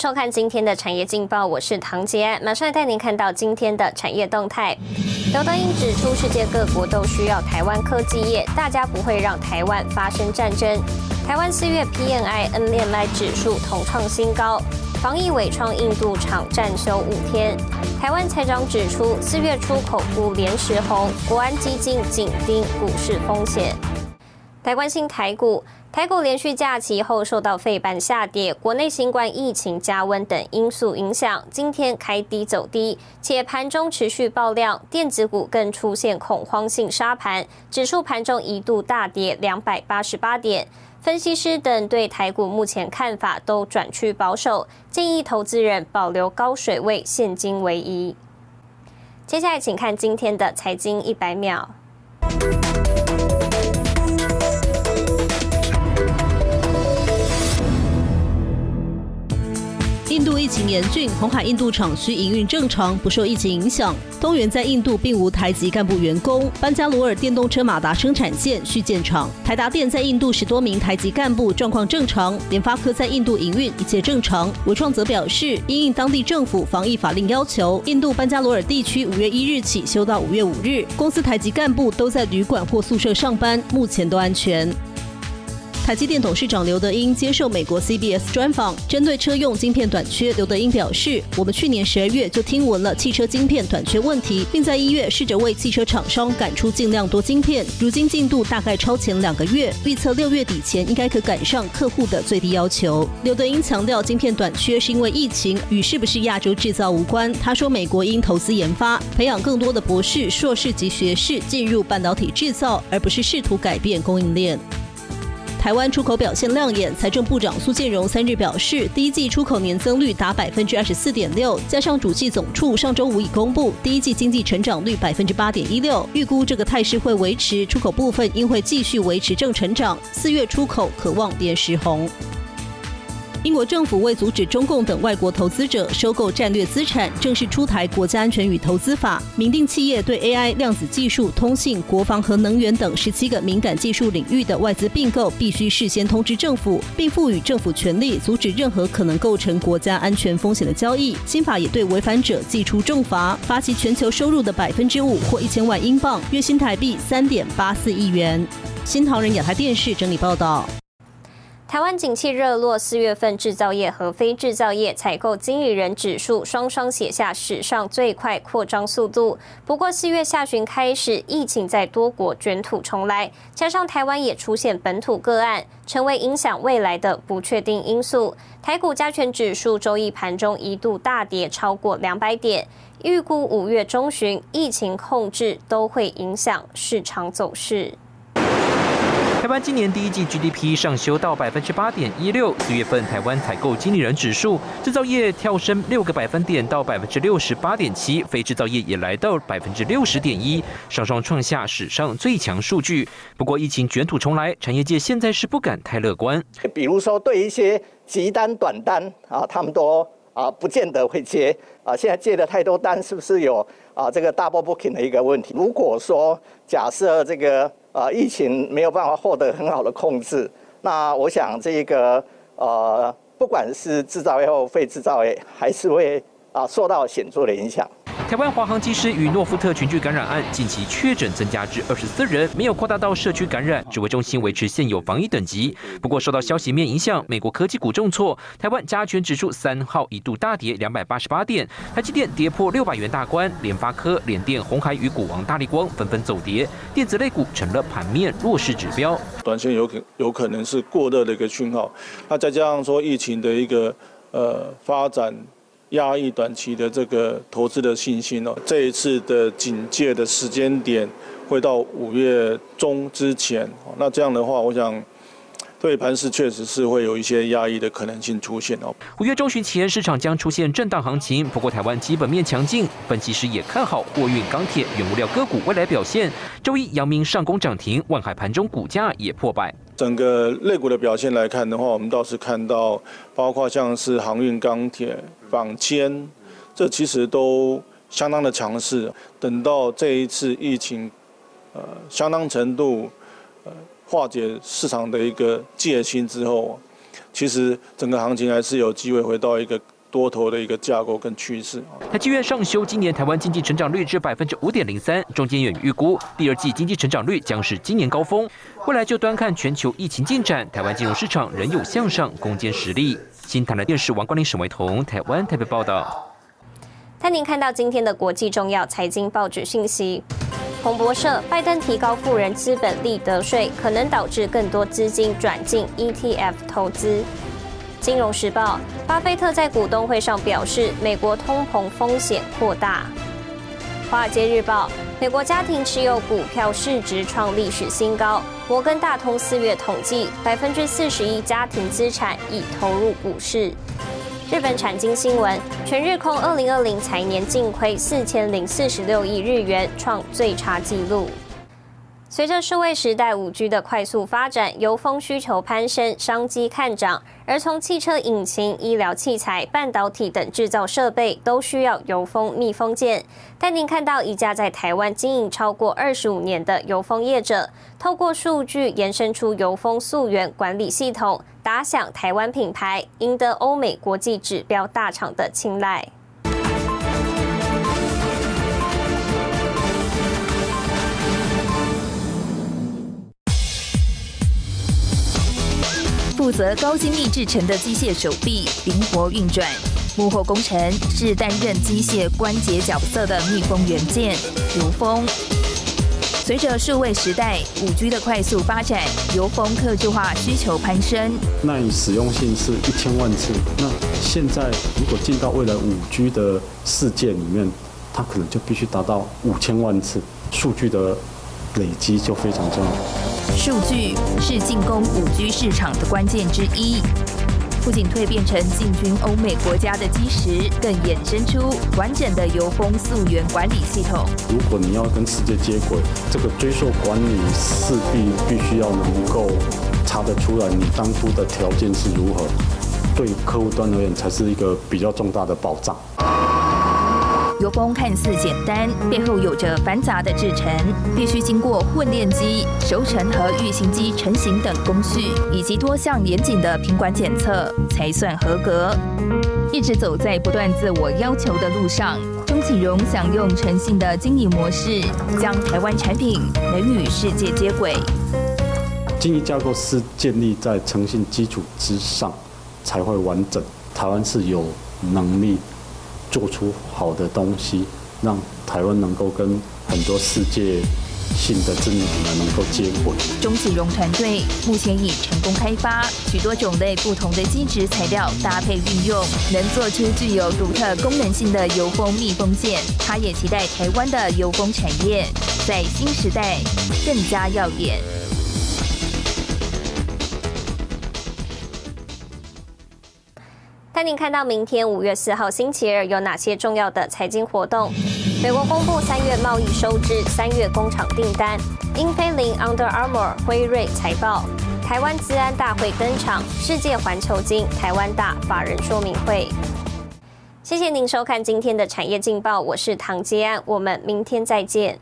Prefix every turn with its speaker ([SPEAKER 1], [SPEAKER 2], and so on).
[SPEAKER 1] 收看今天的产业劲报，我是唐杰，马上带您看到今天的产业动态。刘德英指出，世界各国都需要台湾科技业，大家不会让台湾发生战争。台湾四月 PNI NMI 指数同创新高，防疫伪创印度厂暂休五天。台湾财长指出，四月出口股连时红，国安基金紧盯股市风险。台关心台股。台股连续假期后受到费板下跌、国内新冠疫情加温等因素影响，今天开低走低，且盘中持续爆量，电子股更出现恐慌性杀盘，指数盘中一度大跌两百八十八点。分析师等对台股目前看法都转趋保守，建议投资人保留高水位现金为宜。接下来请看今天的财经一百秒。
[SPEAKER 2] 印度疫情严峻，红海印度厂需营运正常，不受疫情影响。东元在印度并无台籍干部员工。班加罗尔电动车马达生产线续建厂。台达电在印度十多名台籍干部状况正常。联发科在印度营运一切正常。伟创则表示，因应当地政府防疫法令要求，印度班加罗尔地区五月一日起休到五月五日。公司台籍干部都在旅馆或宿舍上班，目前都安全。台积电董事长刘德英接受美国 CBS 专访，针对车用晶片短缺，刘德英表示：“我们去年十二月就听闻了汽车晶片短缺问题，并在一月试着为汽车厂商赶出尽量多晶片。如今进度大概超前两个月，预测六月底前应该可赶上客户的最低要求。”刘德英强调，晶片短缺是因为疫情，与是不是亚洲制造无关。他说：“美国应投资研发，培养更多的博士、硕士及学士进入半导体制造，而不是试图改变供应链。”台湾出口表现亮眼，财政部长苏建荣三日表示，第一季出口年增率达百分之二十四点六，加上主计总处上周五已公布第一季经济成长率百分之八点一六，预估这个态势会维持，出口部分应会继续维持正成长，四月出口可望连十红。英国政府为阻止中共等外国投资者收购战略资产，正式出台《国家安全与投资法》，明定企业对 AI、量子技术、通信、国防和能源等十七个敏感技术领域的外资并购，必须事先通知政府，并赋予政府权力阻止任何可能构成国家安全风险的交易。新法也对违反者寄出重罚，罚其全球收入的百分之五或一千万英镑，约新台币三点八四亿元。新唐人亚太电视整理报道。
[SPEAKER 1] 台湾景气热络，四月份制造业和非制造业采购经理人指数双双写下史上最快扩张速度。不过四月下旬开始，疫情在多国卷土重来，加上台湾也出现本土个案，成为影响未来的不确定因素。台股加权指数周一盘中一度大跌超过两百点，预估五月中旬疫情控制都会影响市场走势。
[SPEAKER 3] 台湾今年第一季 GDP 上修到百分之八点一六，四月份台湾采购经理人指数，制造业跳升六个百分点到百分之六十八点七，非制造业也来到百分之六十点一，双双创下史上最强数据。不过疫情卷土重来，产业界现在是不敢太乐观。
[SPEAKER 4] 比如说对一些急单短单啊，他们都啊不见得会接啊，现在接的太多单，是不是有啊这个 double booking 的一个问题？如果说假设这个。啊，疫情没有办法获得很好的控制，那我想这个呃，不管是制造业或非制造业，还是会啊受到显著的影响。
[SPEAKER 3] 台湾华航机师与诺富特群聚感染案，近期确诊增加至二十四人，没有扩大到社区感染。指挥中心维持现有防疫等级。不过受到消息面影响，美国科技股重挫，台湾加权指数三号一度大跌两百八十八点，台积电跌破六百元大关，联发科、联电、红海与股王大力光纷纷走跌，电子类股成了盘面弱势指标。
[SPEAKER 5] 短线有可有可能是过热的一个讯号，那再加上说疫情的一个呃发展。压抑短期的这个投资的信心哦，这一次的警戒的时间点会到五月中之前，那这样的话，我想。对盘势确实是会有一些压抑的可能性出现哦。
[SPEAKER 3] 五月中旬前，市场将出现震荡行情。不过，台湾基本面强劲，分析师也看好货运、钢铁、原物料个股未来表现。周一，阳明上攻涨停，万海盘中股价也破百。
[SPEAKER 5] 整个类股的表现来看的话，我们倒是看到，包括像是航运、钢铁、纺纤，这其实都相当的强势。等到这一次疫情，呃，相当程度，呃。化解市场的一个戒心之后，其实整个行情还是有机会回到一个。多头的一个架构跟趋势。
[SPEAKER 3] 台积院上修今年台湾经济成长率至百分之五点零三，中间远预估第二季经济成长率将是今年高峰。未来就端看全球疫情进展，台湾金融市场仍有向上攻坚实力。新台的电视王冠林、沈维彤，台湾台北报道。
[SPEAKER 1] 带您看到今天的国际重要财经报纸信息。彭博社：拜登提高富人资本利得税，可能导致更多资金转进 ETF 投资。金融时报，巴菲特在股东会上表示，美国通膨风险扩大。华尔街日报，美国家庭持有股票市值创历史新高。摩根大通四月统计，百分之四十一家庭资产已投入股市。日本产经新闻，全日空二零二零财年净亏四千零四十六亿日元，创最差纪录。随着数位时代五 G 的快速发展，油封需求攀升，商机看涨。而从汽车引擎、医疗器材、半导体等制造设备，都需要油封密封件。带您看到一家在台湾经营超过二十五年的油封业者，透过数据延伸出油封溯源管理系统，打响台湾品牌，赢得欧美国际指标大厂的青睐。
[SPEAKER 6] 负责高精密制成的机械手臂灵活运转，幕后工程是担任机械关节角色的密封元件油封。随着数位时代五 G 的快速发展，油封客制化需求攀升。
[SPEAKER 7] 那你使用性是一千万次，那现在如果进到未来五 G 的世界里面，它可能就必须达到五千万次，数据的累积就非常重要。
[SPEAKER 6] 数据是进攻五 G 市场的关键之一，不仅蜕变成进军欧美国家的基石，更衍生出完整的油封溯源管理系统。
[SPEAKER 7] 如果你要跟世界接轨，这个追溯管理势必必须要能够查得出来你当初的条件是如何，对客户端而言才是一个比较重大的保障。
[SPEAKER 6] 油封看似简单，背后有着繁杂的制程，必须经过混炼机、熟成和预型机成型等工序，以及多项严谨的品管检测，才算合格。一直走在不断自我要求的路上，钟启荣想用诚信的经营模式，将台湾产品能与世界接轨。
[SPEAKER 7] 经营架构是建立在诚信基础之上，才会完整。台湾是有能力。做出好的东西，让台湾能够跟很多世界性的知名品牌能够接轨。
[SPEAKER 6] 钟启荣团队目前已成功开发许多种类不同的基质材料搭配运用，能做出具有独特功能性的油封密封件。他也期待台湾的油封产业在新时代更加耀眼。
[SPEAKER 1] 带您看到明天五月四号星期二有哪些重要的财经活动？美国公布三月贸易收支、三月工厂订单、英飞凌、Under Armour、辉瑞财报、台湾资安大会登场、世界环球金、台湾大法人说明会。谢谢您收看今天的产业劲报，我是唐杰安，我们明天再见。